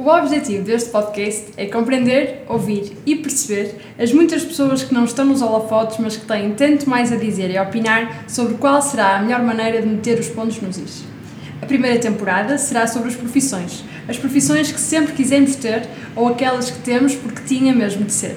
O objetivo deste podcast é compreender, ouvir e perceber as muitas pessoas que não estão nos holofotes, mas que têm tanto mais a dizer e a opinar sobre qual será a melhor maneira de meter os pontos nos is. A primeira temporada será sobre as profissões, as profissões que sempre quisemos ter ou aquelas que temos porque tinha mesmo de ser.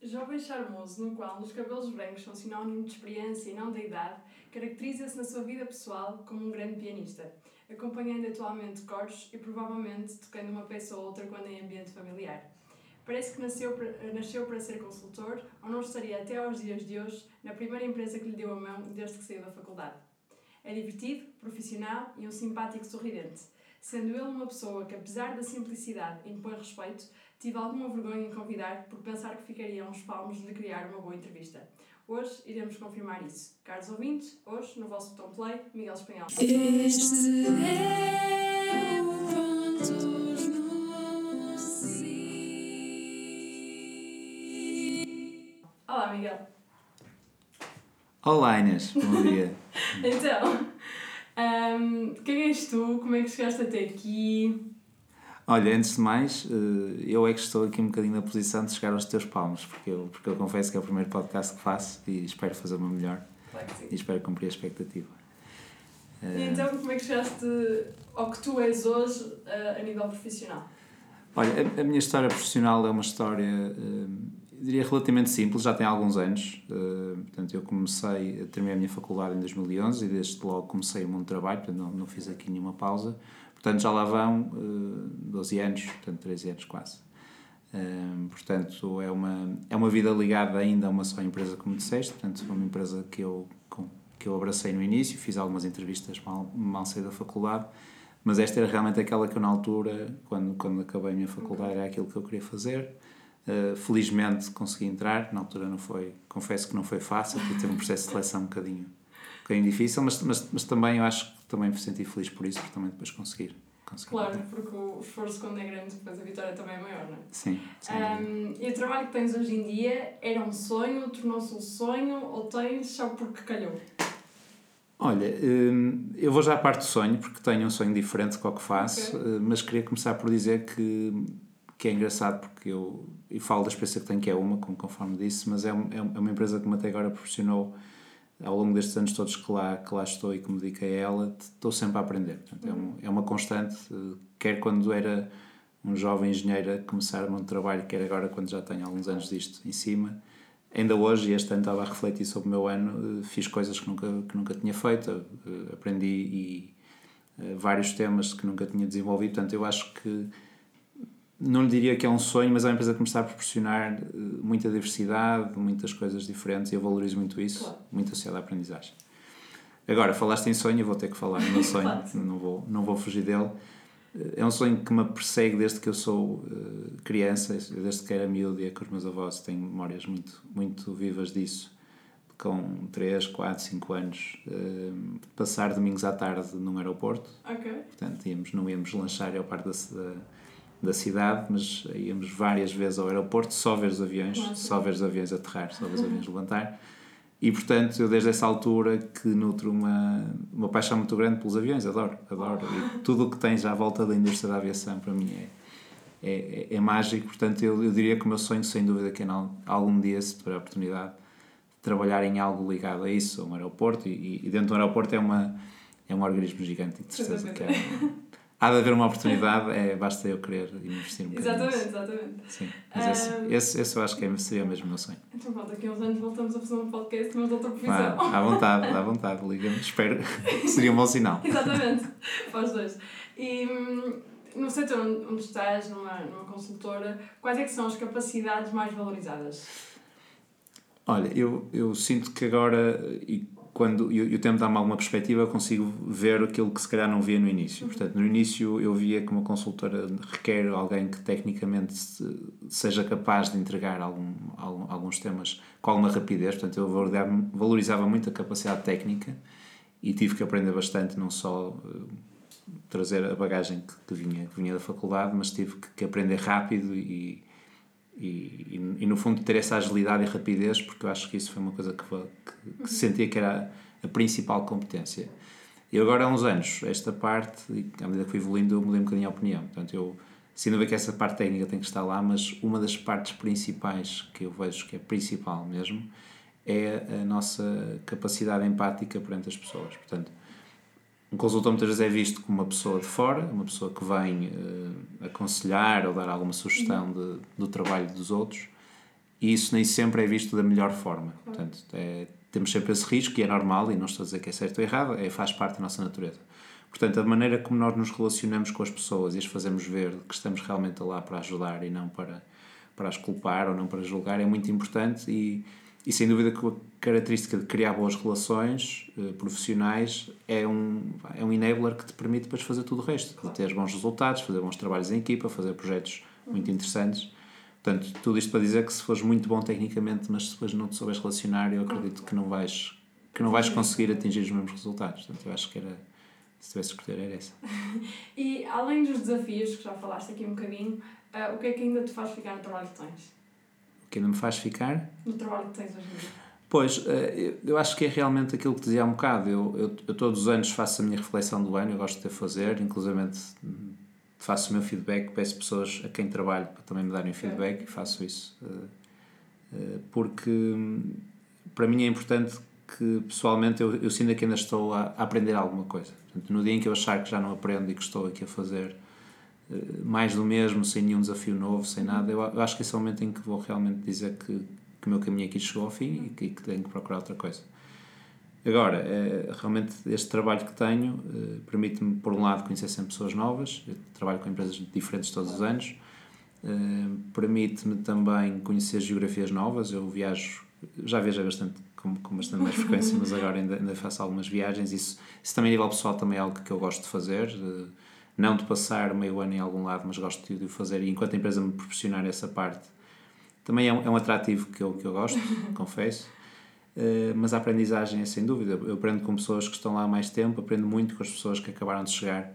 Jovem charmoso, no qual os cabelos brancos são sinónimo de experiência e não de idade, caracteriza-se na sua vida pessoal como um grande pianista acompanhando atualmente coros e provavelmente tocando uma peça ou outra quando em ambiente familiar. Parece que nasceu nasceu para ser consultor ou não estaria até aos dias de hoje na primeira empresa que lhe deu a mão desde que saiu da faculdade. É divertido, profissional e um simpático sorridente. Sendo ele uma pessoa que, apesar da simplicidade, impõe respeito, tive alguma vergonha em convidar por pensar que ficaria uns palmos de criar uma boa entrevista. Hoje iremos confirmar isso. Caros ouvintes, hoje no vosso botão play, Miguel Espanhol. Este é o Prontos no Olá, Miguel. Olá, Inês. Bom dia. então, um, quem és tu? Como é que chegaste até aqui? Olha, antes de mais, eh, eu é que estou aqui um bocadinho na posição de chegar aos teus palmos, porque eu, porque eu confesso que é o primeiro podcast que faço e espero fazer o meu melhor. Claro que sim. E espero cumprir a expectativa. E eh, então, como é que chegaste ao que tu és hoje eh, a nível profissional? Olha, a, a minha história profissional é uma história, diria, relativamente simples, já tem alguns anos. portanto, eu comecei, terminei a minha faculdade em 2011 e desde logo comecei o mundo do trabalho, portanto, não, não fiz aqui nenhuma pausa. Portanto, já lá vão uh, eh, 12 anos, portanto, 13 anos quase. Uh, portanto, é uma, é uma vida ligada ainda a uma só empresa, como disseste. Portanto, foi uma empresa que eu, com, que eu abracei no início, fiz algumas entrevistas mal, mal saí da faculdade, mas esta era realmente aquela que eu, na altura, quando, quando acabei a minha faculdade, era aquilo que eu queria fazer. Uh, felizmente consegui entrar, na altura não foi, confesso que não foi fácil, porque teve um processo de seleção um bocadinho, um bocadinho difícil, mas, mas, mas também eu acho que também me senti feliz por isso, porque também depois conseguir. conseguir claro, porque o esforço quando é grande, depois a vitória também é maior, não é? Sim. Um, e o trabalho que tens hoje em dia era um sonho, tornou-se um sonho ou tens só porque calhou? Olha, hum, eu vou já à parte do sonho, porque tenho um sonho diferente do que faço, okay. Eh, mas queria começar por dizer que, que é engraçado, porque eu, e falo da experiência que tenho, que é uma, conforme disse, mas é, é, é uma empresa que me até agora proporcionou ao longo destes anos todos que lá, que lá estou e que me dediquei a ela, estou sempre a aprender. Portanto, é, um, é uma constante, eh, quer quando era um jovem engenheiro a começar um trabalho, quer agora quando já tenho alguns anos disto em cima. Ainda hoje, este ano estava a refletir sobre o meu ano, eh, fiz coisas que nunca, que nunca tinha feito, eh, aprendi e, vários temas que nunca tinha desenvolvido. Portanto, eu acho que não lhe diria que é um sonho, mas é uma empresa que me está a proporcionar eh, muita diversidade, muitas coisas diferentes e eu valorizo muito isso, claro. muito associado à aprendizagem. Agora, falaste em sonho, eu vou ter que falar no meu sonho, não, vou, não vou fugir dele. Eh, é um sonho que me persegue desde que eu sou uh, criança, desde que era miúdo e é com os meus avós, tenho memórias muito, muito vivas disso. Com 3, 4, 5 anos, passar domingos à tarde num aeroporto. Ok. Portanto, íamos, não íamos lanchar ao parque da, da cidade, mas íamos várias vezes ao aeroporto só ver os aviões, só ver os aviões aterrar, só ver os aviões levantar. E portanto, eu desde essa altura que nutro uma, uma paixão muito grande pelos aviões, adoro, adoro. E tudo o que tens à volta da indústria da aviação para mim é, é, é, é mágico. Portanto, eu, eu diria que o meu sonho, sem dúvida, que é algum dia, se tiver a oportunidade, de trabalhar em algo ligado a isso, a um aeroporto. E, e dentro do aeroporto é, uma, é um organismo gigante, de certeza que é há de haver uma oportunidade, é, basta eu querer investir um bocadinho. Exatamente, exatamente. Sim, mas um, esse, esse, esse, eu acho que é, seria mesmo o meu sonho. Então, pronto, daqui a uns anos voltamos a fazer um podcast, mas de outra profissão. Ah, à vontade, à vontade, liga-me, espero, seria um bom sinal. Exatamente, para os dois. E hum, no setor onde estás, numa, numa consultora, quais é que são as capacidades mais valorizadas? Olha, eu, eu sinto que agora, e quando e o tempo dá-me alguma perspectiva, eu consigo ver aquilo que se calhar não via no início. Portanto, no início eu via que uma consultora requer alguém que tecnicamente seja capaz de entregar algum, algum, alguns temas com alguma rapidez. Portanto, eu valorizava muito a capacidade técnica e tive que aprender bastante, não só eh, trazer a bagagem que, que, vinha, que vinha da faculdade, mas tive que, que aprender rápido e e, e, e, no fundo ter essa agilidade e rapidez porque eu acho que isso foi uma coisa que, que, que sentia que era a principal competência E agora há uns anos, esta parte, à medida que fui evoluindo, eu mudei um bocadinho a opinião. Portanto, eu, sem dúvida que essa parte técnica tem que estar lá, mas uma das partes principais que eu vejo que é principal mesmo é a nossa capacidade empática perante as pessoas. Portanto, um consultor muitas vezes é visto como uma pessoa de fora, uma pessoa que vem uh, aconselhar ou dar alguma sugestão de, do trabalho dos outros, e isso nem sempre é visto da melhor forma. Portanto, é, temos sempre esse risco e é normal, e não estou a dizer que é certo ou errado, é, faz parte da nossa natureza. Portanto, a maneira como nós nos relacionamos com as pessoas e as fazemos ver que estamos realmente lá para ajudar e não para, para as culpar ou não para julgar é muito importante e e sem dúvida que a característica de criar boas relações uh, profissionais é um, é um enabler que te permite depois fazer tudo o resto. Claro. Ter bons resultados, fazer bons trabalhos em equipa, fazer projetos muito interessantes. Portanto, tudo isto para dizer que se fores muito bom tecnicamente, mas se depois não te souberes relacionar, eu acredito que não vais, que não vais conseguir atingir os mesmos resultados. Portanto, eu acho que era, se tivesse que escolher, era essa. e além dos desafios, que já falaste aqui um bocadinho, uh, o que é que ainda te faz ficar no trabalho que tens? Que ainda me faz ficar. No trabalho que tens hoje em dia. Pois, eh, eu acho que é realmente aquilo que dizia há um bocado. Eu, eu, eu todos os anos faço a minha reflexão do ano, eu gosto de fazer, inclusive faço o meu feedback, peço pessoas a quem trabalho para também me darem feedback e faço isso. Eh, eh, porque para mim é importante que pessoalmente eu, eu sinto que ainda estou a, a aprender alguma coisa. Portanto, no dia em que eu achar que já não aprendo e que estou aqui a fazer mais do mesmo, sem nenhum desafio novo, sem nada, eu, acho que esse é o momento em que vou realmente dizer que, que o meu caminho aqui chegou ao fim e que, que tenho que procurar outra coisa. Agora, é, realmente este trabalho que tenho é, permite-me, por um lado, conhecer sempre pessoas novas, eu trabalho com empresas diferentes todos os anos, é, permite-me também conhecer geografias novas, eu viajo, já viajei bastante, com, com bastante mais frequência, mas agora ainda, ainda faço algumas viagens, isso, isso também a nível pessoal também é algo que eu gosto de fazer, não de passar meio ano em algum lado, mas gosto de o fazer e enquanto a empresa me proporcionar essa parte, também é um, é um atrativo que eu, que eu gosto, confesso. Uh, mas a aprendizagem é sem dúvida. Eu aprendo com pessoas que estão lá há mais tempo, aprendo muito com as pessoas que acabaram de chegar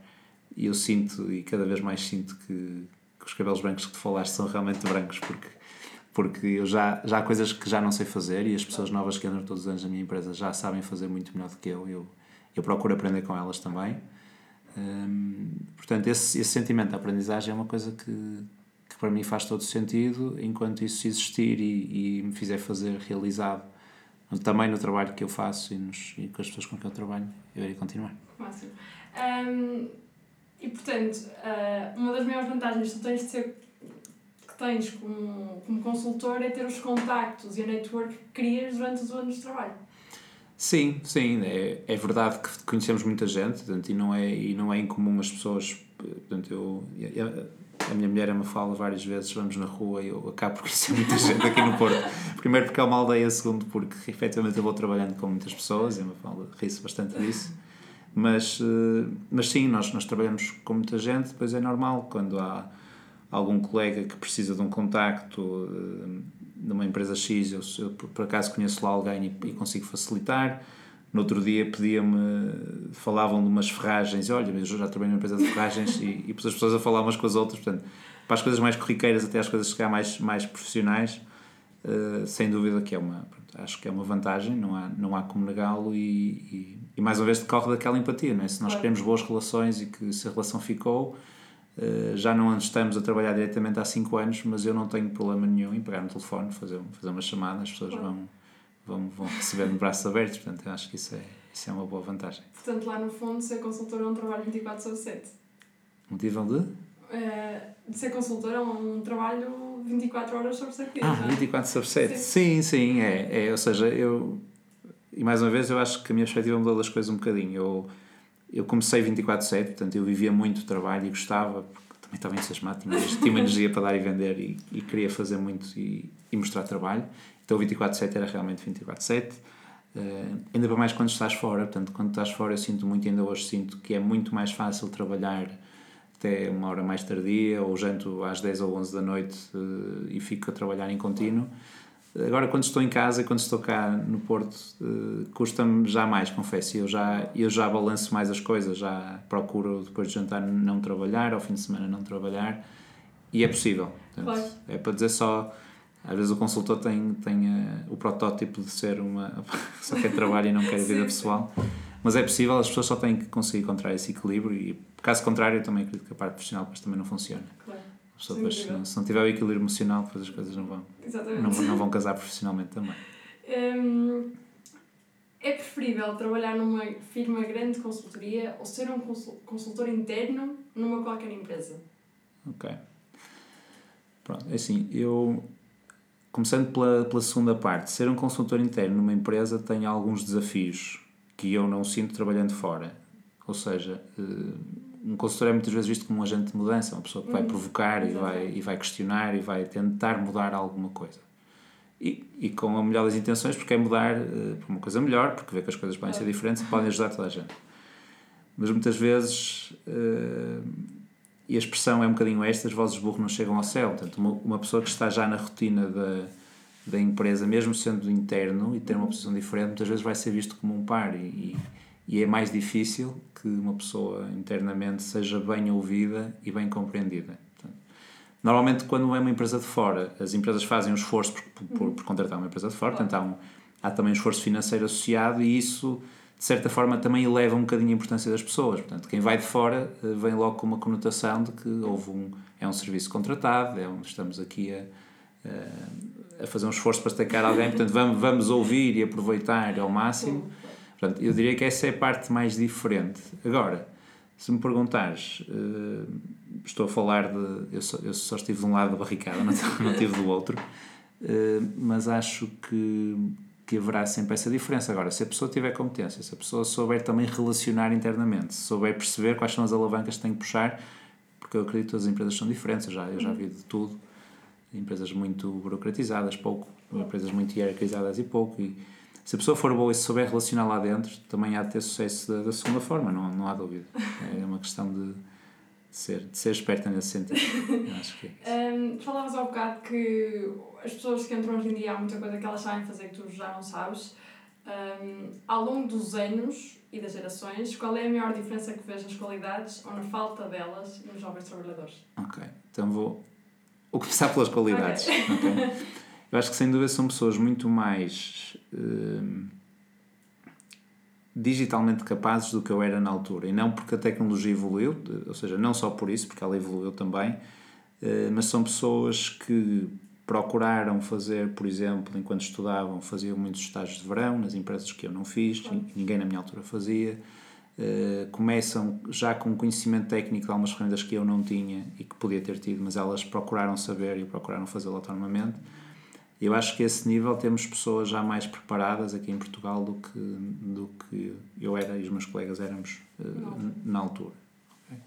e eu sinto, e cada vez mais sinto, que, que os cabelos brancos que tu falaste são realmente brancos, porque, porque eu já, já há coisas que já não sei fazer e as pessoas novas que andam todos os anos na minha empresa já sabem fazer muito melhor do que eu. Eu, eu procuro aprender com elas também. Portanto, esse, esse sentimento da aprendizagem é uma coisa que, que para mim faz todo sentido, enquanto isso existir e, e me fizer fazer realizado também no trabalho que eu faço e, nos, e com as pessoas com quem eu trabalho, eu irei continuar. Máximo. E portanto, uh, uma das maiores vantagens que tens de ser que tens como, como consultor é ter os contactos e a network que crias durante os anos de trabalho. Sim, sim, é, é verdade que conhecemos muita gente portanto, e, não é, e não é incomum as pessoas. Portanto, eu, eu a minha mulher me fala várias vezes, vamos na rua e eu acabo por conhecer muita gente aqui no Porto. Primeiro porque é uma aldeia, segundo porque efetivamente eu vou trabalhando com muitas pessoas e me fala, ri-se bastante disso. Mas, eh, mas sim, nós, nós trabalhamos com muita gente, depois é normal quando há algum colega que precisa de um contacto eh, numa empresa X, eu, eu por acaso conheço lá alguém e, e consigo facilitar. No outro dia pedia-me, falavam de umas ferragens, e olha, eu já trabalhei numa empresa de ferragens e, e as pessoas a falar umas com as outras, portanto, para as coisas mais corriqueiras até as coisas chegar mais, mais profissionais, uh, sem dúvida que é uma, pronto, acho que é uma vantagem, não há, não há como negá-lo e, e, e, mais uma vez decorre daquela empatia, não é? se nós queremos boas relações e que se a relação ficou, já não estamos a trabalhar diretamente há 5 anos, mas eu não tenho problema nenhum em pegar no telefone, fazer, fazer uma chamada, as pessoas vão, vão, vão receber de braços abertos, portanto eu acho que isso é, isso é uma boa vantagem. Portanto, lá no fundo, ser consultor é um trabalho 24 sobre 7. Motivam de? Uh, de ser consultor é um trabalho 24 horas sobre 7 dias. Ah, 24 sobre 7. Sim, sim, sim é, é. Ou seja, eu. E mais uma vez, eu acho que a minha perspectiva mudou das coisas um bocadinho. Eu eu comecei 24-7, portanto eu vivia muito trabalho e gostava, porque também estava entusiasmado, tinha, tinha uma energia para dar e vender e, e queria fazer muito e, e mostrar trabalho. Então 24-7 era realmente 24-7. Uh, eh, ainda para mais quando estás fora, portanto, quando estás fora eu sinto muito, ainda hoje sinto que é muito mais fácil trabalhar até uma hora mais tardia, ou janto às 10 ou 11 da noite uh, e fico a trabalhar em contínuo. Agora, quando estou em casa e quando estou cá no Porto, uh, custa-me já mais, confesso. Eu já, eu já balanço mais as coisas, já procuro depois de jantar não trabalhar, ao fim de semana não trabalhar, e é possível. Portanto. É para dizer só. Às vezes o consultor tem, tem uh, o protótipo de ser uma. só quer trabalho e não quer vida pessoal. mas é possível, as pessoas só têm que conseguir encontrar esse equilíbrio e, caso contrário, eu também acredito que a parte profissional depois também não funciona. Claro. Pessoa, depois, se, não, se não tiver o equilíbrio emocional, depois as coisas não vão, não, não, vão casar profissionalmente também. Hum, é preferível trabalhar numa firma grande de consultoria ou ser um consultor interno numa qualquer empresa? Ok. Pronto, é assim, eu começando pela, pela segunda parte, ser um consultor interno numa empresa tem alguns desafios que eu não sinto trabalhando fora. Ou seja, eh, um consultor é muitas vezes visto como um agente de mudança, uma pessoa que vai uhum. provocar e vai, e vai questionar e vai tentar mudar alguma coisa. E, e com a melhor das intenções, porque é mudar uh, para uma coisa melhor, porque vê que as coisas podem ser diferentes e podem ajudar toda a gente. Mas muitas vezes, uh, e a expressão é um bocadinho esta: as vozes burro não chegam ao céu. Portanto, uma, uma pessoa que está já na rotina da, da empresa, mesmo sendo interno e ter uma posição diferente, muitas vezes vai ser visto como um par. E, e é mais difícil que uma pessoa internamente seja bem ouvida e bem compreendida. Portanto, normalmente, quando é uma empresa de fora, as empresas fazem um esforço por, por, por contratar uma empresa de fora, portanto, há, um, há também um esforço financeiro associado e isso, de certa forma, também eleva um bocadinho a importância das pessoas. Portanto, quem vai de fora eh, vem logo com uma conotação de que houve um, é um serviço contratado, é onde estamos aqui a, a, a fazer um esforço para destacar alguém, portanto, vamos, vamos ouvir e aproveitar ao máximo. Portanto, eu diria que essa é a parte mais diferente. Agora, se me perguntares, uh, estou a falar de. Eu só, eu só estive de um lado da barricada, não, não estive do outro, uh, mas acho que, que haverá sempre essa diferença. Agora, se a pessoa tiver competência, se a pessoa souber também relacionar internamente, se souber perceber quais são as alavancas que tem que puxar, porque eu acredito que as empresas são diferentes, eu já, eu já vi de tudo. Empresas muito burocratizadas, pouco, empresas muito hierarquizadas e pouco. E, se a pessoa for boa e se souber relacionar lá dentro, também há de ter sucesso da, da segunda forma, não, não há dúvida. É uma questão de, de ser, de ser esperta nesse sentido. Acho que é um, falavas há bocado que as pessoas que entram hoje em dia há muita coisa que elas sabem fazer que tu já não sabes. Um, ao longo dos anos e das gerações, qual é a maior diferença que vês nas qualidades ou na falta delas nos jovens trabalhadores? Ok, então vou, vou começar pelas qualidades. Okay. okay. Eu acho que sem dúvida são pessoas muito mais uh, digitalmente capazes do que eu era na altura. E não porque a tecnologia evoluiu, ou seja, não só por isso, porque ela evoluiu também, uh, mas são pessoas que procuraram fazer, por exemplo, enquanto estudavam, faziam muitos estágios de verão nas empresas que eu não fiz, ninguém na minha altura fazia. Uh, começam já com conhecimento técnico de algumas ferramentas que eu não tinha e que podia ter tido, mas elas procuraram saber e procuraram fazê-lo autonomamente. Eu acho que a esse nível temos pessoas já mais preparadas aqui em Portugal do que, do que eu era e os meus colegas éramos uh, na altura. Okay?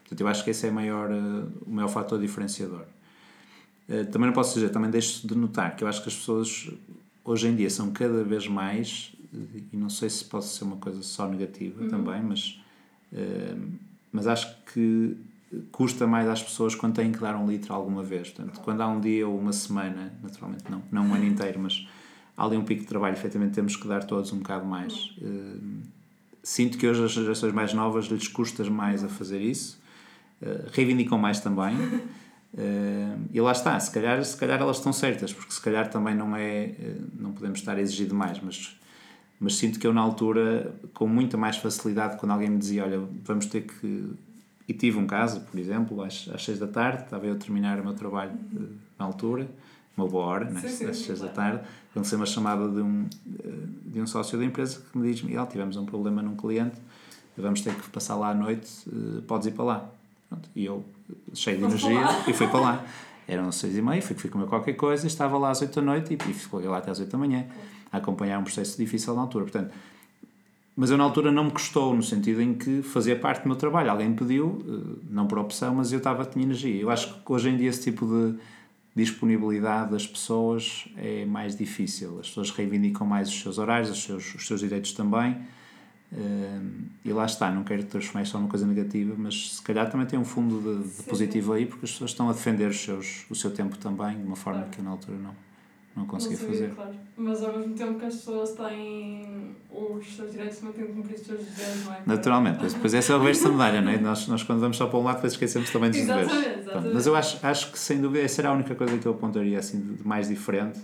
Portanto, eu acho que esse é maior, uh, o maior fator diferenciador. Uh, também não posso dizer, também deixo de notar que eu acho que as pessoas hoje em dia são cada vez mais, e não sei se pode ser uma coisa só negativa uhum. também, mas, mas acho que custa mais às pessoas quando têm que dar um litro alguma vez. Portanto, quando há um dia ou uma semana, naturalmente não, não um ano inteiro, mas há ali um pico de trabalho, efetivamente temos que dar todos um bocado mais. Uh, sinto que hoje as gerações mais novas lhes custa mais a fazer isso, uh, reivindicam mais também. Uh, e lá está, se calhar, se calhar elas estão certas, porque se calhar também não é, não podemos estar a exigir demais, mas, mas sinto que eu na altura, com muita mais facilidade, quando alguém me dizia, olha, vamos ter que e tive um caso, por exemplo, às, às seis da tarde, estava eu a terminar o meu trabalho uhum. na altura, uma boa hora, né? sim, às seis da tarde, aconteceu uma chamada de um, eh, de um sócio da empresa que me diz: Miguel, tivemos um problema num cliente, vamos ter que passar lá à noite, eh, podes ir para lá. Pronto, e eu, cheio de energia, e fui para lá. Eram seis e meia, fui, fui comer qualquer coisa, estava lá às oito da noite e, e ficou lá até às oito da manhã, a acompanhar um processo difícil na altura. Portanto, mas eu na altura não me custou, no sentido em que fazia parte do meu trabalho. Alguém me pediu, eh, não por opção, mas eu estava, tinha energia. Eu acho que hoje em dia esse tipo de disponibilidade das pessoas é mais difícil. As pessoas reivindicam mais os seus horários, os seus, os seus direitos também. Eh, e lá está, não quero transformar isto numa coisa negativa, mas se calhar também tem um fundo de, de positivo aí, porque as pessoas estão a defender os seus, o seu tempo também, de uma forma que eu na altura não não consegui fazer. Claro. Mas ao mesmo tempo que as pessoas têm os seus direitos, também têm cumprir os seus deveres, não é? Naturalmente, mas depois esse é o reverso da medalha, não é? Nós, nós quando vamos só para um lado, depois esquecemos também dos deveres. Exatamente, exatamente. Mas eu acho, acho que sem dúvida essa era a única coisa que eu apontaria assim de mais diferente.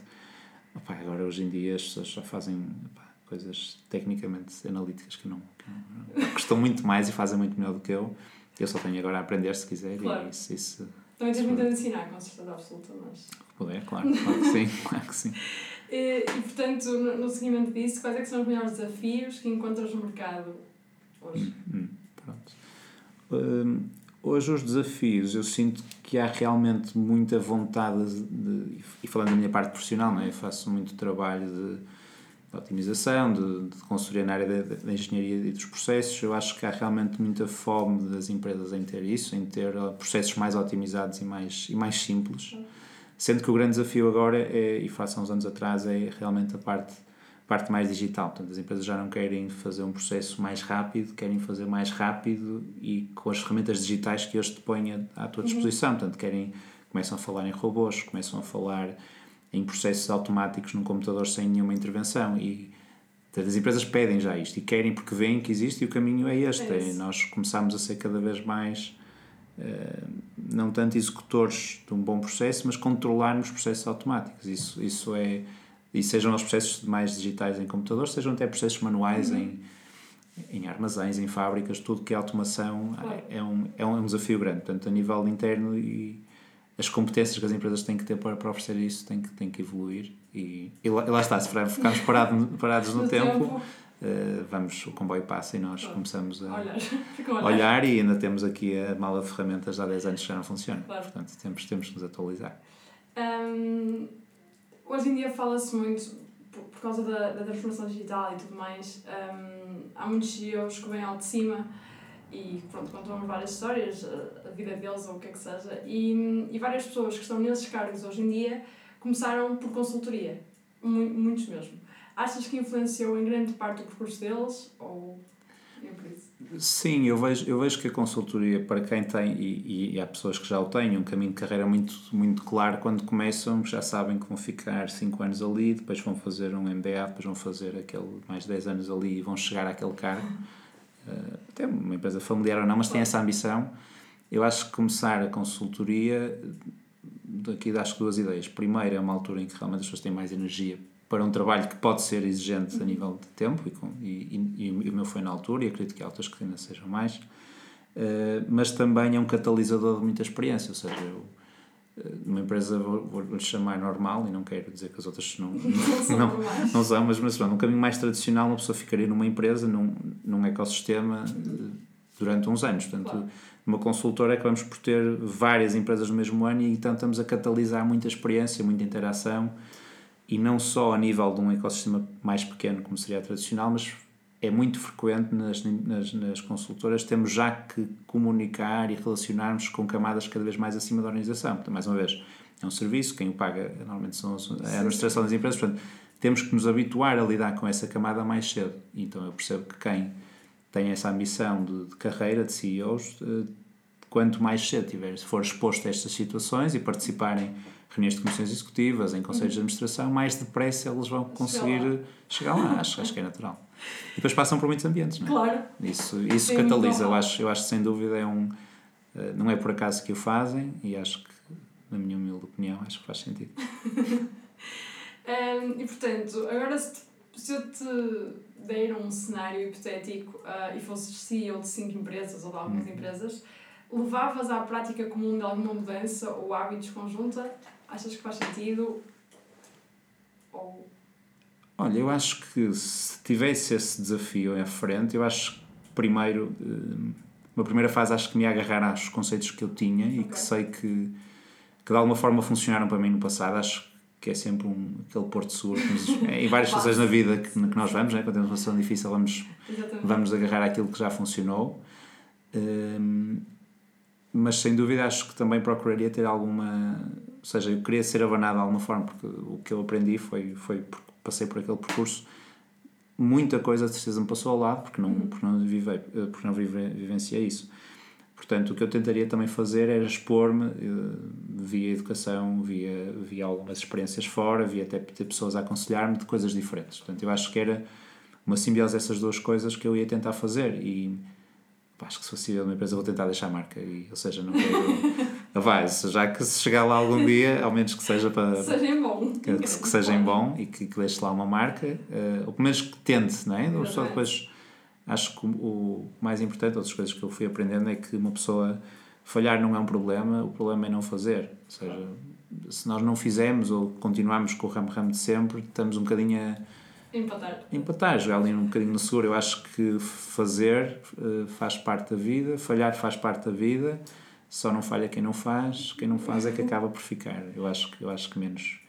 Opa, agora hoje em dia as pessoas já fazem. Opa, coisas tecnicamente analíticas que não, que não custam muito mais e fazem muito melhor do que eu. Eu só tenho agora a aprender se quiser Claro. e isso, isso Também tens muito a ensinar, com certeza absoluta, mas. Puder, claro, claro que sim, claro que sim. E, portanto, no, no seguimento disso, quais é que são os maiores desafios que encontras no mercado hoje? Hum, pronto. Hum, hoje os desafios, eu sinto que há realmente muita vontade de, e falando da minha parte profissional, não é? eu faço muito trabalho de, de otimização, de, de consultoria na área da, da engenharia e dos processos, eu acho que há realmente muita fome das empresas em ter isso, em ter processos mais otimizados e mais, e mais simples. Sendo que o grande desafio agora, é, e face a uns anos atrás, é realmente a parte, parte mais digital. Portanto, as empresas já não querem fazer um processo mais rápido, querem fazer mais rápido e com as ferramentas digitais que hoje te põem à tua disposição. Portanto, querem, começam a falar em robôs, começam a falar em processos automáticos num computador sem nenhuma intervenção e as empresas pedem já isto e querem porque veem que existe e o caminho é este. É. É nós começamos a ser cada vez mais eh, não tanto executores de um bom processo, mas controlarmos processos automáticos. Isso, isso é, e sejam os processos mais digitais em computadores, sejam até processos manuais em, em armazéns, em fábricas, tudo que é automação Claro. é, um, é um desafio grande. Portanto, a nível interno e as competências que as empresas têm que ter para, para oferecer isso têm que, têm que evoluir. E, e lá, e lá está, se ficarmos parado, parados no, No tempo, tempo. Eh, vamos, o comboio passa e nós começamos a Olhar. Olhar. olhar e ainda temos aqui a mala de ferramentas de há 10 anos que já não funciona. Claro. Portanto, temos, temos que nos atualizar. Hum, hoje em dia fala-se muito, por, por causa da, da transformação digital e tudo mais, hum, há muitos CEOs que vêm ao de cima e pronto, contam várias histórias, a, a vida deles ou o que é que seja, e, e várias pessoas que estão nesses cargos hoje em dia começaram por consultoria, Mu- muitos mesmo. Achas que influenciou em grande parte o percurso deles ou por isso? Sim, eu vejo, eu vejo que a consultoria, para quem tem, e, e há pessoas que já o têm, um caminho de carreira muito, muito claro, quando começam já sabem que vão ficar 5 anos ali, depois vão fazer um MBA, depois vão fazer aquele mais 10 anos ali e vão chegar àquele cargo. Eh, até uma empresa familiar ou não, mas tem essa ambição. Eu acho que começar a consultoria, daqui acho que duas ideias. Primeiro, é uma altura em que realmente as pessoas têm mais energia para um trabalho que pode ser exigente a nível de tempo, e, com, e, e, e o meu foi na altura, e acredito que há outras que ainda sejam mais, Eh, mas também é um catalisador de muita experiência, ou seja, eu, eh, numa empresa vou- vou-lhe chamar normal, e não quero dizer que as outras não, Não são não, não são, mas, mas pronto, um caminho mais tradicional, uma pessoa ficaria numa empresa, num, num ecossistema eh, durante uns anos. Portanto, Claro. numa consultora é que vamos por ter várias empresas no mesmo ano e então estamos a catalisar muita experiência, muita interação e não só a nível de um ecossistema mais pequeno como seria a tradicional, mas é muito frequente nas, nas, nas consultoras temos já que comunicar e relacionarmos com camadas cada vez mais acima da organização. Portanto, mais uma vez, é um serviço, quem o paga normalmente são é a administração das empresas, portanto, temos que nos habituar a lidar com essa camada mais cedo. Então eu percebo que quem tem essa ambição de, de carreira, de CEOs, eh, quanto mais cedo tiver, for exposto a estas situações e participar em reuniões de comissões executivas, em conselhos de administração, mais depressa eles vão conseguir chegar lá. Acho, acho que é natural. E depois passam por muitos ambientes, não é? Claro. Isso, isso catalisa, eu acho, eu acho que sem dúvida é um. eh, Não é por acaso que o fazem e acho que, na minha humilde opinião, acho que faz sentido. Hum, e portanto, agora se, te- se eu te der um cenário hipotético ah, e fosses CEO de 5 empresas ou de algumas Uhum. empresas, levavas à prática comum de alguma mudança ou hábitos conjunta? Achas que faz sentido? Ou. Olha, eu acho que se tivesse esse desafio à frente, eu acho que primeiro, eh, uma primeira fase, acho que me agarrar aos conceitos que eu tinha e Ok. que sei que, que de alguma forma funcionaram para mim no passado. Acho que é sempre um, aquele porto seguro. em várias situações na vida que, que nós vamos, né? quando temos uma situação difícil, vamos Exatamente. vamos agarrar aquilo que já funcionou. Hum, mas sem dúvida acho que também procuraria ter alguma. Ou seja, eu queria ser abanado de alguma forma, porque o que eu aprendi foi, foi passei por aquele percurso. Muita coisa de certeza me passou ao lado, porque não, porque não, vivei, eh, porque não vive, vivenciei isso. Portanto, o que eu tentaria também fazer era expor-me eh, via educação, via, via algumas experiências fora, via até ter pessoas a aconselhar-me de coisas diferentes. Portanto, eu acho que era uma simbiose dessas duas coisas que eu ia tentar fazer e pá, acho que se fosse de uma empresa vou tentar deixar a marca e, ou seja, não quero vai, já que se chegar lá algum dia, ao menos que seja para. Que seja em bom. Que, que, que seja em bom e que, que deixe lá uma marca, uh, ou pelo menos que tente, não é? Uma pessoa depois. Acho que o mais importante, outras coisas que eu fui aprendendo, é que uma pessoa falhar não é um problema, o problema é não fazer. Ou seja, se nós não fizermos ou continuarmos com o ramo-ramo de sempre, estamos um bocadinho a. Empatar. Empatar, jogar ali um bocadinho no seguro. Eu acho que fazer uh, faz parte da vida, falhar faz parte da vida só não falha quem não faz, quem não faz é que acaba por ficar. Eu acho que, eu acho que menos,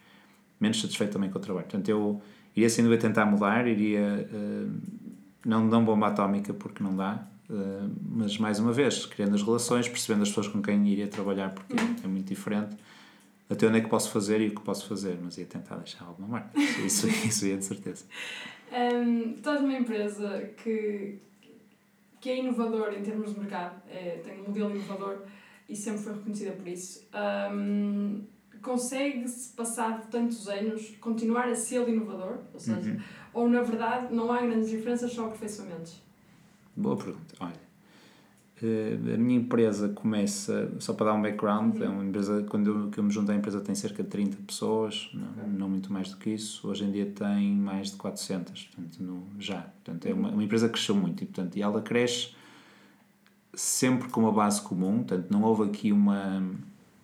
menos satisfeito também com o trabalho. Portanto, eu iria sem dúvida tentar mudar, iria uh, não dar bomba atómica porque não dá, uh, mas mais uma vez, criando as relações, percebendo as pessoas com quem iria trabalhar, porque uhum. é muito diferente. Até onde é que posso fazer e o que posso fazer, mas ia tentar deixar alguma marca. Isso, isso ia de certeza. Um, estás numa empresa que, que é inovador em termos de mercado, é, tem um modelo inovador e sempre foi reconhecida por isso. Um, Consegue-se, passado tantos anos, continuar a ser inovador? Ou seja, uhum. ou na verdade não há grandes diferenças, só aperfeiçoamentos? Boa pergunta. Olha, eh, a minha empresa começa, só para dar um background, uhum. é uma empresa, quando eu, que eu me juntei, a empresa tem cerca de 30 pessoas, não, não muito mais do que isso. Hoje em dia tem mais de 400, portanto, no, já. Portanto, é uma, uma empresa que cresceu muito e, portanto, e ela cresce sempre com uma base comum, portanto, não houve aqui uma.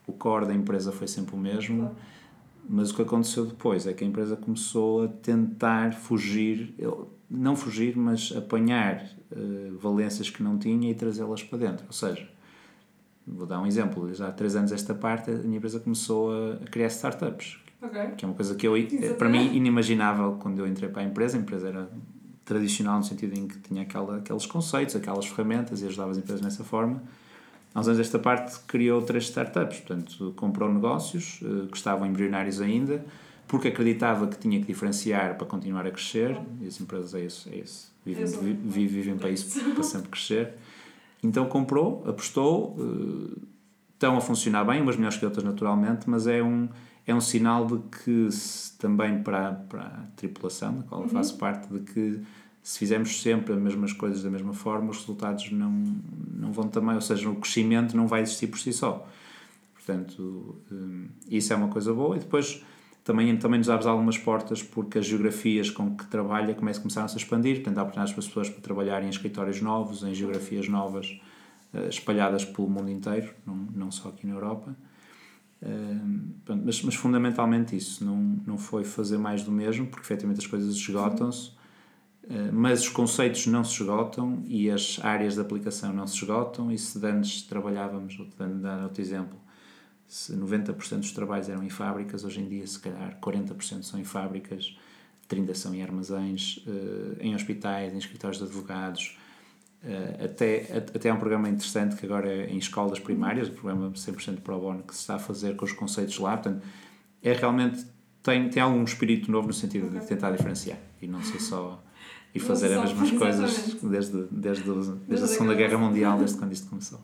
O core da empresa foi sempre o mesmo, mas o que aconteceu depois é que a empresa começou a tentar fugir, não fugir, mas apanhar uh, valências que não tinha e trazê-las para dentro. Ou seja, vou dar um exemplo, já há três anos esta parte, a minha empresa começou a, criar startups. Okay. Que é uma coisa que eu, para mim, inimaginável quando eu entrei para a empresa. A empresa era tradicional no sentido em que tinha aquela, aqueles conceitos, aquelas ferramentas e ajudava as empresas nessa forma. Há uns anos esta parte criou três startups, portanto comprou negócios uh, que estavam embrionários ainda, porque acreditava que tinha que diferenciar para continuar a crescer, e as empresas é isso, é isso. Vivem, vivem, vivem para isso, para sempre crescer. Então comprou, apostou, uh, estão a funcionar bem, umas melhores que outras naturalmente, mas é um, é um sinal de que se, também para, para a tripulação, da qual eu faço uhum. parte, de que se fizermos sempre as mesmas coisas da mesma forma, os resultados não, não vão também, ou seja, o crescimento não vai existir por si só. Portanto, um, isso é uma coisa boa. E depois também, também nos abre algumas portas porque as geografias com que trabalha começam, começaram -se a expandir. Portanto, há oportunidades para as pessoas para trabalharem em escritórios novos, em geografias novas, uh, espalhadas pelo mundo inteiro, não, não só aqui na Europa mas, mas, fundamentalmente isso, não, não foi fazer mais do mesmo, porque efetivamente as coisas esgotam-se, uh, mas os conceitos não se esgotam e as áreas de aplicação não se esgotam. E se antes trabalhávamos, vou dar outro exemplo, se 90% dos trabalhos eram em fábricas, hoje em dia, se calhar, 40% são em fábricas, 30% são em armazéns, uh, em hospitais, em escritórios de advogados Uh, até, até há um programa interessante que agora é em escolas primárias, um programa 100% pro bono que se está a fazer com os conceitos lá, portanto, é realmente, tem, tem algum espírito novo no sentido de tentar diferenciar e não ser só e fazer as mesmas coisas desde, desde, desde, desde a Segunda Guerra Mundial, desde quando isto começou.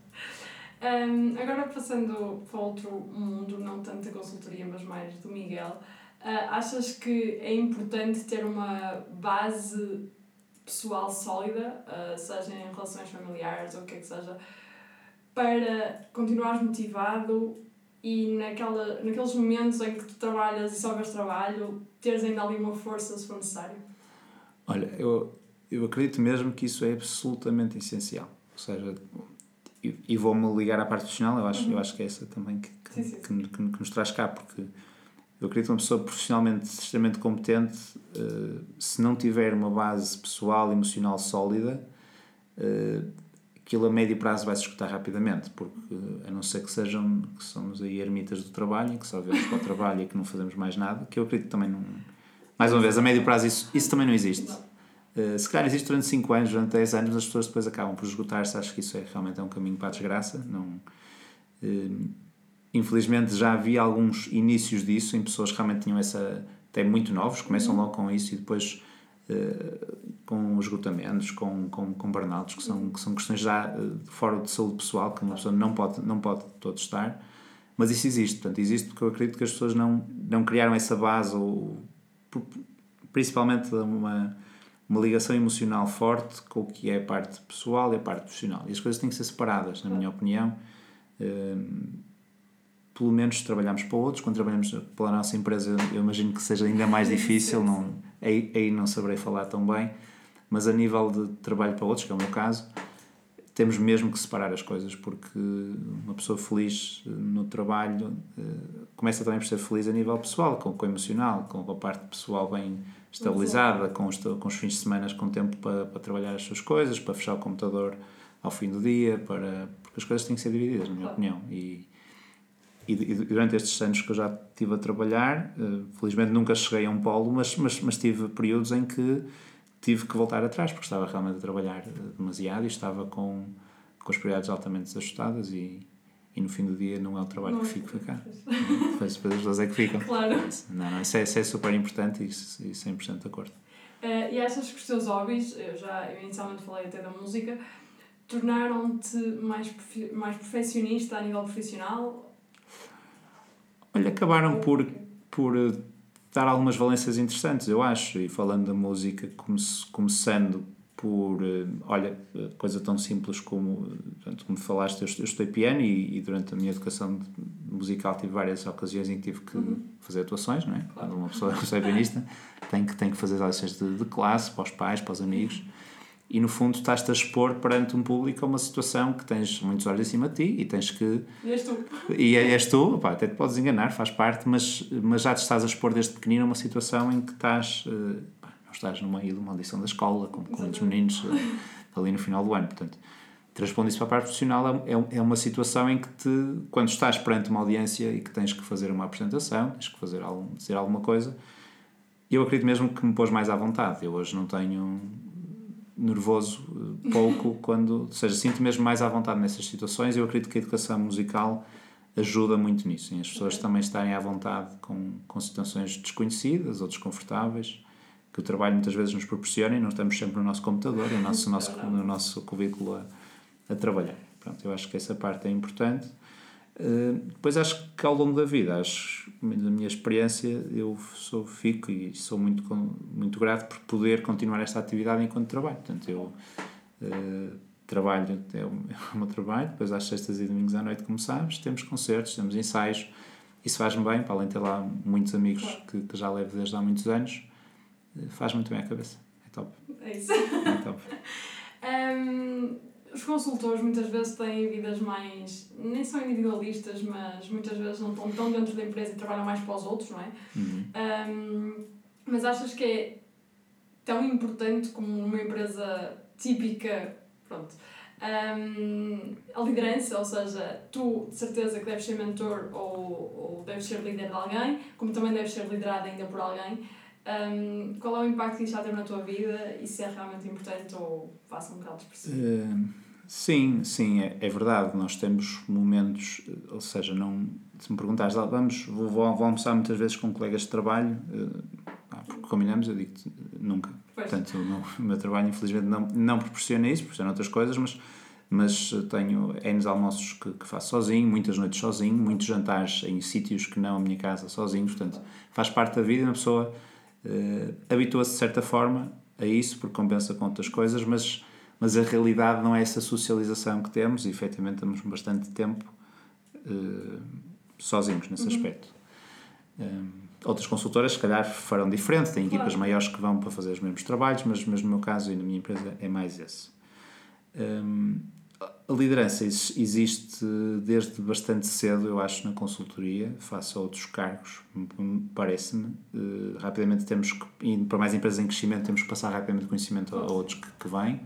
Um, agora passando para outro mundo, não tanto da consultoria, mas mais do Miguel, uh, achas que é importante ter uma base pessoal sólida, uh, seja em relações familiares ou o que é que seja, para continuares motivado e naquela, naqueles momentos em que tu trabalhas e só vês trabalho, teres ainda ali uma força se for necessário? Olha, eu, eu acredito mesmo que isso é absolutamente essencial. Ou seja, e, e vou-me ligar à parte profissional, eu acho, uhum. eu acho que é essa também que, que, sim, sim, sim. que, que, que nos traz cá, porque eu acredito que uma pessoa profissionalmente extremamente competente, uh, se não tiver uma base pessoal emocional sólida, uh, aquilo a médio prazo vai se escutar rapidamente, porque a não ser que sejam que somos aí ermitas do trabalho, que só vemos para o trabalho e que não fazemos mais nada, que eu acredito que também não. Mais uma vez, a médio prazo isso, isso também não existe. Se calhar existe durante 5 anos, durante 10 anos, as pessoas depois acabam por esgotar-se. Acho que isso é realmente é um caminho para a desgraça. Não, Infelizmente já havia alguns inícios disso em pessoas que realmente tinham essa. até muito novos, começam logo com isso e depois uh, com esgotamentos, com, com, com burnouts, que são, que são questões já uh, fora de saúde pessoal, que uma pessoa não pode, não pode todo estar. Mas isso existe, portanto, existe porque eu acredito que as pessoas não, não criaram essa base, ou principalmente uma, uma ligação emocional forte com o que é a parte pessoal e a parte profissional. E as coisas têm que ser separadas, na minha opinião. Uh, pelo menos trabalhamos para outros. Quando trabalhamos pela nossa empresa, eu imagino que seja ainda mais difícil, não, aí, aí não saberei falar tão bem, mas a nível de trabalho para outros, que é o meu caso, temos mesmo que separar as coisas, porque uma pessoa feliz no trabalho eh, começa também por ser feliz a nível pessoal, com, com o emocional, com a parte pessoal bem estabilizada, com os, com os fins de semana com tempo para, para trabalhar as suas coisas, para fechar o computador ao fim do dia, para, porque as coisas têm que ser divididas, na minha opinião. E, e, e, durante estes anos que eu já estive a trabalhar, uh, felizmente nunca cheguei a um polo, mas, mas, mas tive períodos em que tive que voltar atrás, porque estava realmente a trabalhar eh, demasiado e estava com, com as prioridades altamente desajustadas e, e no fim do dia não é o trabalho não, que fico ficar. Depois as pessoas é que ficam. Claro. Não, não, isso, é, isso é super importante e, e 100% de acordo. Uh, e achas que os teus hobbies, eu já eu inicialmente falei até da música, tornaram-te mais, mais perfeccionista a nível profissional Olha, acabaram por, por eh, dar algumas valências interessantes, eu acho, e falando da música, começando por, eh, olha, coisa tão simples como, portanto, como falaste, eu, eu estudei piano e, e, durante a minha educação musical tive várias ocasiões em que tive que uhum. fazer atuações, não é? Quando uma pessoa é pianista tem que, tem que fazer as de, de classe para os pais, para os amigos. E no fundo estás-te a expor perante um público a uma situação que tens muitos olhos em cima de ti e tens que. E és tu. E é, és tu, pá, até te podes enganar, faz parte, mas, mas já te estás a expor desde pequenino a uma situação em que estás. Uh, não estás no meio de uma audição da escola, com, com muitos meninos uh, ali no final do ano. Portanto, transpondo isso para a parte profissional, é, é uma situação em que te, quando estás perante uma audiência e que tens que fazer uma apresentação, tens que fazer algum, dizer alguma coisa, eu acredito mesmo que me pôs mais à vontade. Eu hoje não tenho nervoso eh, pouco quando, ou seja, sinto mesmo mais à vontade nessas situações. Eu acredito que a educação musical ajuda muito nisso, em as pessoas também estarem à vontade com, com situações desconhecidas ou desconfortáveis que o trabalho muitas vezes nos proporciona e não estamos sempre no nosso computador, no nosso, nosso, no nosso currículo a, a trabalhar. Pronto, eu acho que essa parte é importante. Uh, depois acho que ao longo da vida, acho, na minha experiência, eu sou, fico e sou muito, muito grato por poder continuar esta atividade enquanto trabalho. Portanto, eu uh, trabalho, é o, é o meu trabalho, depois às sextas e domingos à noite, como sabes, temos concertos, temos ensaios. Isso faz-me bem, para além de ter lá muitos amigos que, que já levo desde há muitos anos, uh, faz muito bem a cabeça. É top. É isso. É top. um os consultores muitas vezes têm vidas mais. nem são individualistas, mas muitas vezes não estão tão dentro da empresa e trabalham mais para os outros, não é? Uhum. Um, mas achas que é tão importante como uma empresa típica, pronto, um, a liderança, ou seja, tu de certeza que deves ser mentor ou, ou deves ser líder de alguém, como também deves ser liderado ainda por alguém. Um, qual é o impacto que isto já tem na tua vida e se é realmente importante ou faça um bocado expressivo? Uh, sim, sim, é, é verdade. Nós temos momentos, ou seja, não, se me perguntares, ah, vamos, vou, vou, almoçar muitas vezes com colegas de trabalho, uh, porque combinamos, eu digo nunca. Pois. Portanto, o meu, trabalho, infelizmente, não, não proporciona isso, proporciona outras coisas, mas mas tenho N almoços que, que, faço sozinho, muitas noites sozinho, muitos jantares em sítios que não a minha casa sozinho, portanto faz parte da vida e uma pessoa uh, habitua-se de certa forma a isso, porque compensa com outras coisas, mas, mas a realidade não é essa socialização que temos e efetivamente temos bastante tempo uh, sozinhos nesse uhum. aspecto. Um, eh, outras consultoras, se calhar, farão diferente, têm equipas claro. maiores que vão para fazer os mesmos trabalhos, mas, mas no meu caso e na minha empresa é mais esse. Um, a liderança existe desde bastante cedo, eu acho, na consultoria, face a outros cargos, parece-me. Uh, rapidamente temos que, para mais empresas em crescimento, temos que passar rapidamente conhecimento a, a outros que, que vêm.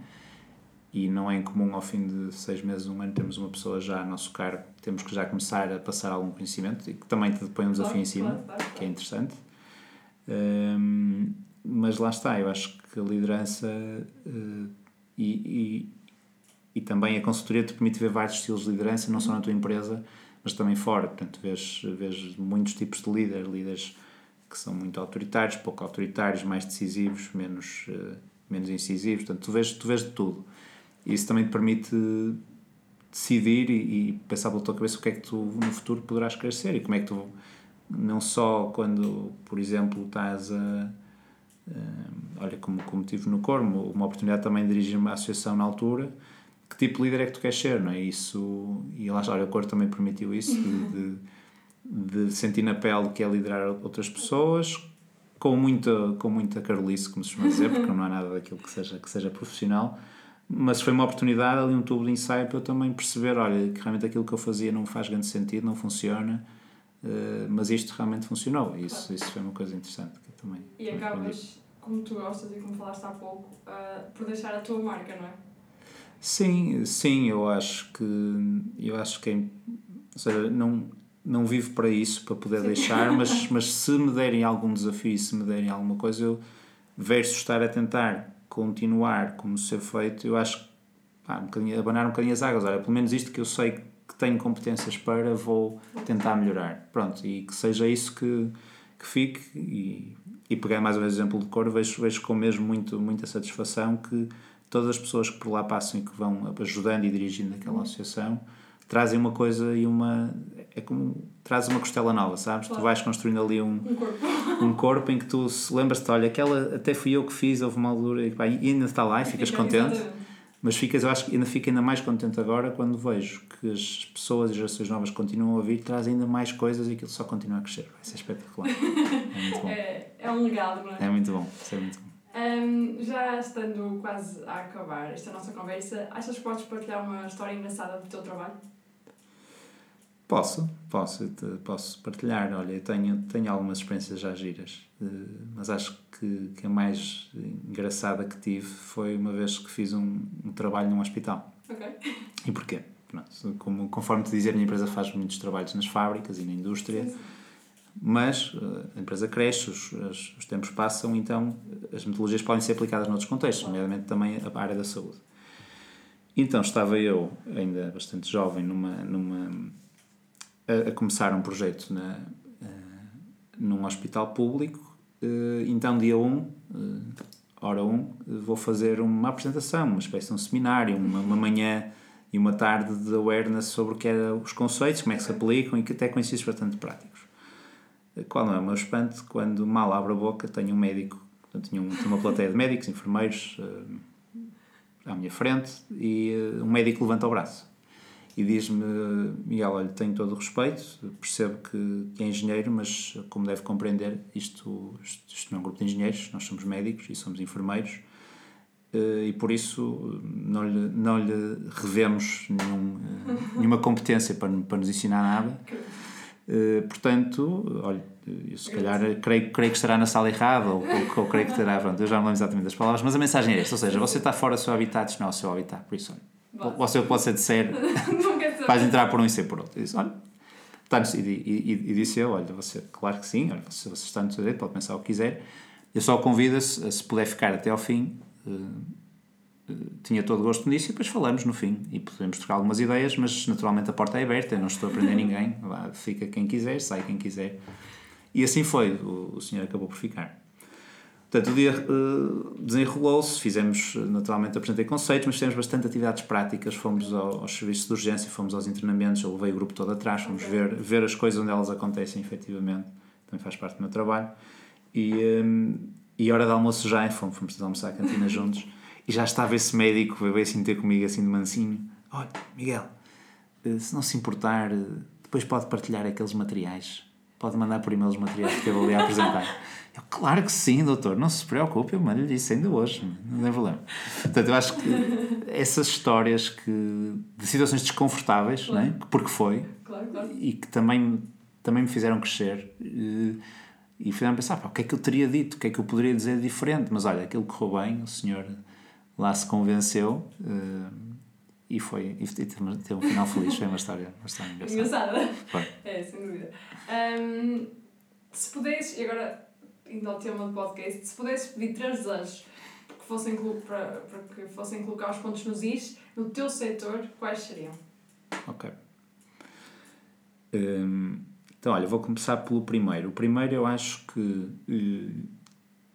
E não é incomum ao fim de seis meses, um ano, termos uma pessoa já a nosso cargo, temos que já começar a passar algum conhecimento e que também te põe um desafio em cima, que é interessante. Um, mas lá está, eu acho que a liderança uh, e, e também a consultoria te permite ver vários estilos de liderança, não só na tua empresa, mas também fora. Portanto, vês, vês muitos tipos de líderes, líderes que são muito autoritários, pouco autoritários, mais decisivos, menos, uh, menos incisivos. Portanto, tu vês, tu vês de tudo. E isso também te permite decidir e, e, pensar pela tua cabeça o que é que tu no futuro poderás crescer e como é que tu, não só quando, por exemplo, estás a. Uh, olha, como, como tive no Cormo, uma oportunidade também de dirigir uma associação na altura que tipo de líder é que tu queres ser, não é? Isso, e lá olha, o cor também permitiu isso, de, de, de sentir na pele que é liderar outras pessoas, com muita, com muita carolice, como se costuma dizer, porque não há nada daquilo que seja, que seja profissional. Mas foi uma oportunidade, ali um tubo de ensaio, para eu também perceber: olha, que realmente aquilo que eu fazia não faz grande sentido, não funciona, uh, mas isto realmente funcionou. Isso, isso foi uma coisa interessante que também. E acabas, como tu gostas e como falaste há pouco, uh, por deixar a tua marca, não é? Sim, sim, eu acho que eu acho que é, ou seja, não não vivo para isso, para poder sim. deixar, mas, mas se me derem algum desafio, se me derem alguma coisa, eu versus estar a tentar continuar como ser feito, eu acho que pá, um bocadinho, abanar um bocadinho as águas. Olha, pelo menos isto que eu sei que tenho competências para, vou tentar melhorar. Pronto, e que seja isso que, que fique. E, e pegar mais um exemplo de cor, vejo, vejo com mesmo muito, muita satisfação que todas as pessoas que por lá passam e que vão ajudando e dirigindo aquela uhum. associação trazem uma coisa e uma. É como. traz uma costela nova, sabes? Claro. Tu vais construindo ali um, um, corpo. um corpo em que tu lembras-te, olha, aquela até fui eu que fiz, houve uma altura e, pá, e ainda está lá e ficas Fica, contente. Exatamente. Mas ficas, eu acho que ainda fico ainda mais contente agora quando vejo que as pessoas e as gerações novas continuam a vir, trazem ainda mais coisas e aquilo só continua a crescer. Vai ser espetacular. é muito bom. É, é um legado, não é? É muito bom, isso é muito bom. Um, já estando quase a acabar esta nossa conversa, achas que podes partilhar uma história engraçada do teu trabalho? Posso, posso, posso partilhar. Olha, eu tenho, tenho algumas experiências já giras, eh, mas acho que, que a mais engraçada que tive foi uma vez que fiz um, um trabalho num hospital. Ok. E porquê? Pronto, como, conforme te dizer, a minha empresa faz muitos trabalhos nas fábricas e na indústria, sim, sim. mas eh, a empresa cresce, os, os, os, tempos passam, então as metodologias podem ser aplicadas noutros contextos, nomeadamente também a área da saúde. Então estava eu, ainda bastante jovem, numa, numa a, a começar um projeto na, uh, num hospital público. Uh, então, dia 1, um, uh, hora 1, um, vou fazer uma apresentação, uma espécie de um seminário, uma, uma manhã e uma tarde de awareness sobre o que eram os conceitos, como é que se aplicam e que até conhecidos bastante práticos. Qual não é o meu espanto quando mal abro a boca tenho um médico, portanto, tinha, um, tinha uma plateia de médicos, enfermeiros à minha frente e um médico levanta o braço e diz-me, Miguel, olha, tenho todo o respeito, percebo que, que, é engenheiro, mas como deve compreender, isto, isto não é um grupo de engenheiros, nós somos médicos e somos enfermeiros eh, e por isso não lhe, não lhe revemos nenhum, eh, nenhuma competência para, para nos ensinar nada. Eh, portanto, olha, eu se calhar creio, creio que estará na sala errada ou, ou, ou creio que estará, pronto, eu já não lembro exatamente das palavras, mas a mensagem é esta, ou seja, você está fora do seu habitat, isto não é o seu habitat, por isso, olha, você pode ser disser, vais entrar por um e ser por outro. E disse, olha, e, e, e, disse eu, olha, você, claro que sim, olha, você, você está no seu direito, pode pensar o que quiser. Eu só o convido, se, se puder ficar até ao fim, uh, uh, tinha todo o gosto nisso e depois falamos no fim. E podemos trocar algumas ideias, mas naturalmente a porta é aberta, eu não estou a prender ninguém, lá, fica quem quiser, sai quem quiser. E assim foi, o, o senhor acabou por ficar. Portanto, o dia uh, desenrolou-se, fizemos, naturalmente, apresentei conceitos, mas fizemos bastante atividades práticas, fomos ao, aos serviços de urgência, fomos aos internamentos, eu levei o grupo todo atrás, fomos ver, ver as coisas onde elas acontecem, efetivamente, também faz parte do meu trabalho. E, um, e a hora de almoço já, fomos, fomos almoçar à cantina juntos, e já estava esse médico, veio assim ter comigo, assim de mansinho, olha, Miguel, eh, se não se importar, eh, depois pode partilhar aqueles materiais, pode mandar por e-mail os materiais que eu vou ali apresentar. Eu, claro que sim, doutor, não se preocupe, eu mando-lhe isso ainda hoje, não tem problema. Portanto, eu acho que essas histórias que, de situações desconfortáveis, claro. né? porque foi, claro, claro. e que também, também me fizeram crescer e, e fizeram pensar, pá, o que é que eu teria dito, o que é que eu poderia dizer diferente, mas olha, aquilo correu bem, o senhor lá se convenceu. Uh, e foi e teve, um final feliz, foi uma história, uma história engraçada. Engraçada. Foi. É, sem dúvida. Um, se pudesses, e agora indo ao tema do podcast, se pudesses pedir três desejos que fossem, para, para que fossem colocar os pontos nos is no teu setor, quais seriam? Ok. Hum, então, olha, vou começar pelo primeiro. O primeiro eu acho que uh,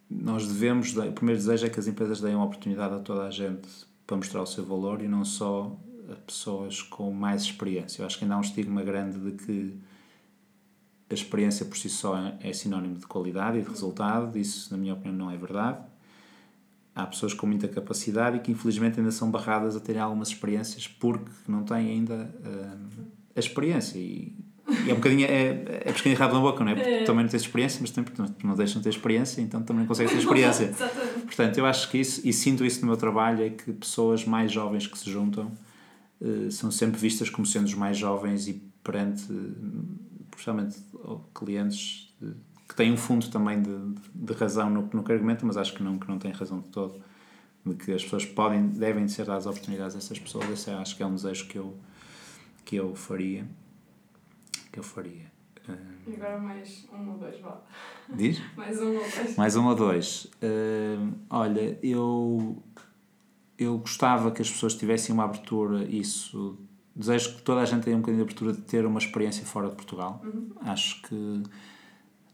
nós devemos, o primeiro desejo é que as empresas deem uma oportunidade a toda a gente para mostrar o seu valor e não só a pessoas com mais experiência. Eu acho que ainda há um estigma grande de que a experiência por si só é sinónimo de qualidade e de resultado, isso, na minha opinião, não é verdade. Há pessoas com muita capacidade e que, infelizmente, ainda são barradas a terem algumas experiências porque não têm ainda uh, a experiência. E E é um bocadinho. É, é pescadinho rabo na boca, não é? Porque é. também não tens experiência, mas também, tu não deixas de ter experiência, então também não consegues ter experiência. Exatamente. Portanto, eu acho que isso, e sinto isso no meu trabalho, é que pessoas mais jovens que se juntam uh, são sempre vistas como sendo os mais jovens e perante, principalmente, clientes que têm um fundo também de, de razão no, no que argumentam, mas acho que não, que não têm razão de todo. De que as pessoas podem, devem ser dadas oportunidades a essas pessoas. Esse é, acho que é um desejo que eu, que eu faria que eu faria? E agora mais um ou dois, vá. Diz? mais um ou dois. Mais um ou dois. Uh, olha, eu, eu gostava que as pessoas tivessem uma abertura, isso. Desejo que toda a gente tenha um bocadinho de abertura de ter uma experiência fora de Portugal. Uhum. Acho que,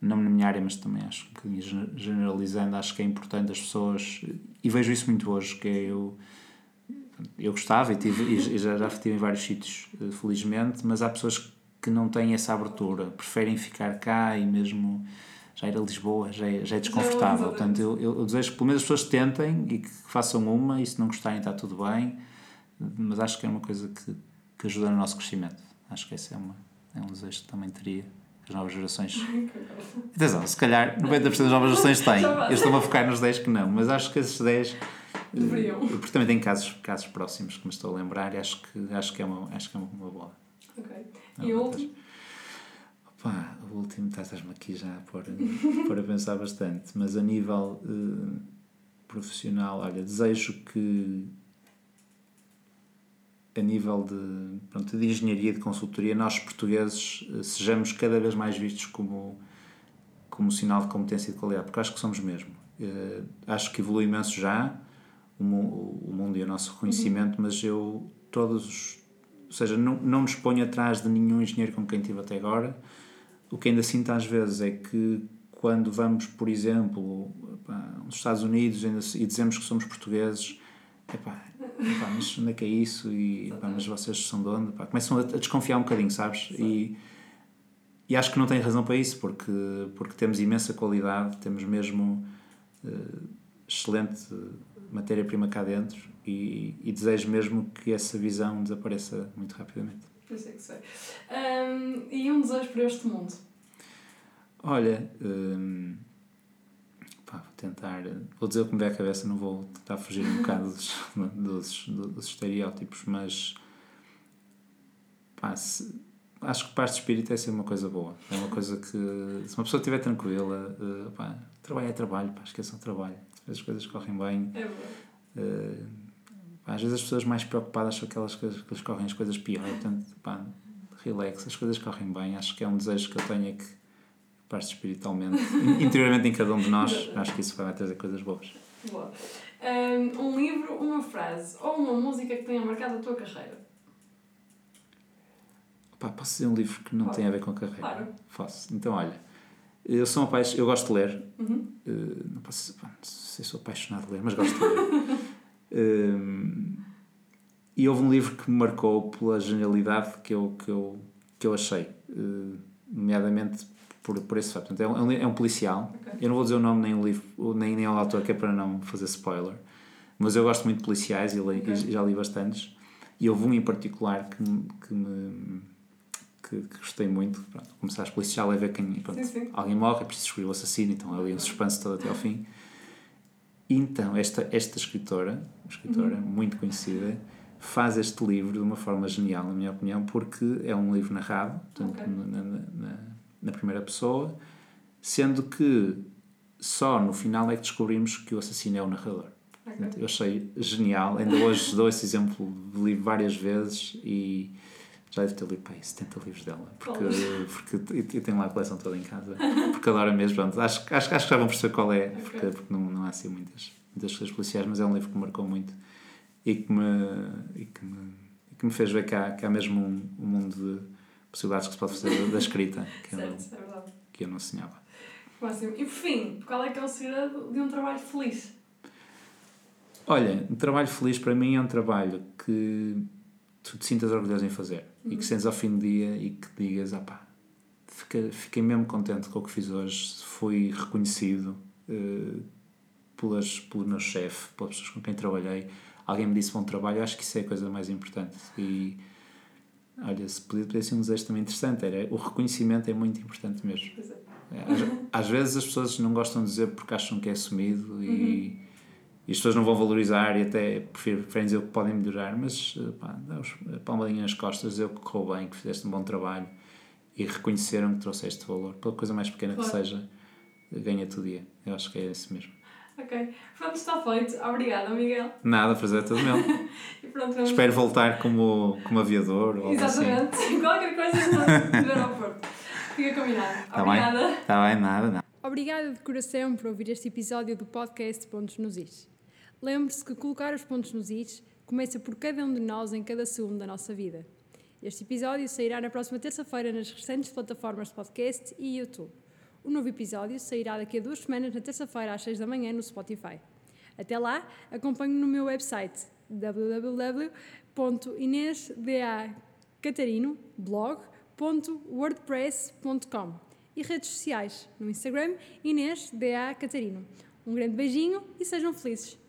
não na minha área, mas também acho que um bocadinho generalizando, acho que é importante as pessoas, e vejo isso muito hoje, que é eu eu gostava e, tive, e já, já estive em vários sítios, eh, felizmente, mas há pessoas que não têm essa abertura, preferem ficar cá e mesmo já ir a Lisboa já é, já é desconfortável. Já, Portanto, eu, eu, desejo que pelo menos as pessoas tentem e que façam uma e se não gostarem está tudo bem, mas acho que é uma coisa que, que ajuda no nosso crescimento. Acho que esse é, uma, é um desejo que também teria as novas gerações. Atenção, se calhar 90% das novas gerações têm. Eu estou-me a focar nos 10 que não, mas acho que esses 10 deveriam. Porque também tem casos, casos próximos que me estou a lembrar e acho que, acho que, é, uma, acho que é uma boa. Ok. E o último? O último estás-me aqui já a pôr, a pensar bastante, mas a nível uh, profissional, olha, desejo que a nível de, pronto, de engenharia, de consultoria, nós portugueses uh, sejamos cada vez mais vistos como, como sinal de competência e de qualidade, porque acho que somos mesmo. Uh, acho que evolui imenso já o, o mundo e o nosso reconhecimento, uhum. mas eu, todos os ou seja, não, não nos ponho atrás de nenhum engenheiro com quem tive até agora. O que ainda sinto às vezes é que quando vamos, por exemplo, aos Estados Unidos e dizemos que somos portugueses, epá, epá, mas onde é que é isso? E, epá, mas vocês são de onde? Epá, começam a, a, desconfiar um bocadinho, sabes? E, e acho que não tem razão para isso, porque, porque temos imensa qualidade, temos mesmo uh, excelente matéria-prima cá dentro e, e, desejo mesmo que essa visão desapareça muito rapidamente. Pensei que sei. Um, e um desejo para este mundo? Olha, um, pá, vou tentar. Vou dizer o que me der a cabeça, não vou tentar fugir um bocado dos, dos, dos, estereótipos, mas. Pá, se, acho que parte de espírito é ser uma coisa boa. É uma coisa que. Se uma pessoa estiver tranquila, uh, pá, trabalho é trabalho, pá, esqueçam o trabalho. As coisas correm bem. É bom. Uh, às vezes as pessoas mais preocupadas são aquelas coisas que lhes correm as coisas pior. Portanto, pá, relax, as coisas correm bem. Acho que é um desejo que eu tenho é que parte espiritualmente, interiormente em cada um de nós. Acho que isso vai trazer coisas boas. Boa. Um livro, uma frase ou uma música que tenha marcado a tua carreira? Pá, posso dizer um livro que não Pode. tem a ver com a carreira? Claro. Posso. Então, olha, eu sou apaix... eu gosto de ler. Uhum. Uh, não, posso... não sei se sou apaixonado de ler, mas gosto de ler. Um, e houve um livro que me marcou pela genialidade que eu, que eu, que eu achei, uh, nomeadamente por, por esse fato. Portanto, é, um, é um policial. Okay. Eu não vou dizer o nome nem o livro, nem, nem o autor, que é para não fazer spoiler. Mas eu gosto muito de policiais e, okay. e já li bastantes. E houve um em particular que, que me. Que, que, gostei muito. Pronto, começares policial é ver quem. Pronto, sim, sim. Alguém morre, é preciso descobrir o assassino, então ali um suspense todo até ao fim. Então, esta, esta escritora, escritora uhum. muito conhecida, faz este livro de uma forma genial, na minha opinião, porque é um livro narrado, portanto, okay. na, na, na, primeira pessoa, sendo que só no final é que descobrimos que o assassino é o narrador. Okay. Eu achei genial, ainda hoje dou esse exemplo de livro várias vezes e já devo ter lido para aí 70 livros dela, porque, porque eu tenho lá a coleção toda em casa, porque adoro mesmo. Pronto, acho, acho, acho que já vão perceber qual é, porque, okay. porque não, não há assim muitas, muitas coisas policiais, mas é um livro que me marcou muito e que me, e que me, e que me fez ver que há, que há mesmo um, um mundo de possibilidades que se pode fazer da escrita que, certo, eu, é que eu não sonhava. Máximo. E por fim, qual é que é o segredo de um trabalho feliz? Olha, um trabalho feliz para mim é um trabalho que tu te sintas orgulhoso em fazer. E que sentes ao fim do dia e que digas, ah pá, fiquei, fiquei mesmo contente com o que fiz hoje, fui reconhecido uh, pelas, pelo meu chefe, pelas pessoas com quem trabalhei, alguém me disse bom trabalho, acho que isso é a coisa mais importante e Olha, se podia, podia ser um desejo também interessante, era o reconhecimento é muito importante mesmo. Pois é. É, Às, às vezes as pessoas não gostam de dizer porque acham que é assumido Uhum. e as pessoas não vão valorizar e até preferem, preferem dizer que podem melhorar, mas eh, pá, dá os- a palmadinha nas costas, dizer que correu bem, que fizeste um bom trabalho e reconheceram que trouxeste valor, pela coisa mais pequena Claro. que seja, ganha-te o dia. Eu acho que é esse mesmo. Ok. Pronto, está feito. Obrigada, Miguel. Nada, prazer é todo meu. E pronto, vamos... Espero voltar como, como aviador ou assim. Exatamente. Qualquer coisa no, no aeroporto. Fica combinado. Tá Obrigada. bem? Está bem, nada, nada. Obrigada de coração por ouvir este episódio do podcast Pontos nos Is. Lembre-se que colocar os pontos nos Is começa por cada um de nós em cada segundo da nossa vida. Este episódio sairá na próxima terça-feira nas restantes plataformas de podcast e YouTube. O novo episódio sairá daqui a duas semanas, na terça-feira, às 6 da manhã, no Spotify. Até lá, acompanhe-me no meu website www.inesdacatarino.blog.wordpress.com e redes sociais, no Instagram Inês. Um grande beijinho e sejam felizes!